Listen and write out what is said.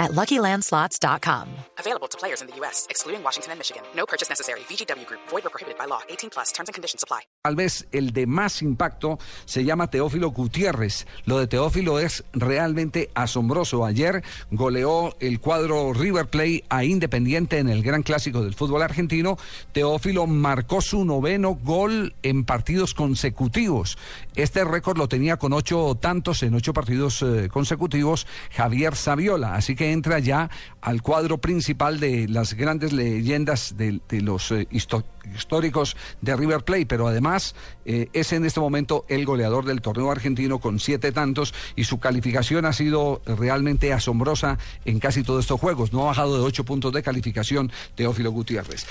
at LuckyLandSlots.com. Available to players in the U.S., excluding Washington and Michigan. No purchase necessary. VGW Group. Void or prohibited by law. 18 plus. Terms and conditions apply. Tal vez el de más impacto se llama Teófilo Gutiérrez. Lo de Teófilo es realmente asombroso. Ayer goleó el cuadro River Play a Independiente en el Gran Clásico del fútbol argentino. Teófilo marcó su noveno gol en partidos consecutivos. Este récord lo tenía con ocho tantos en ocho partidos eh, consecutivos Javier Saviola. Así que entra ya al cuadro principal de las grandes leyendas de, de los eh, históricos de River Plate, pero además eh, es en este momento el goleador del torneo argentino con siete tantos y su calificación ha sido realmente asombrosa en casi todos estos juegos. No ha bajado de ocho puntos de calificación Teófilo Gutiérrez.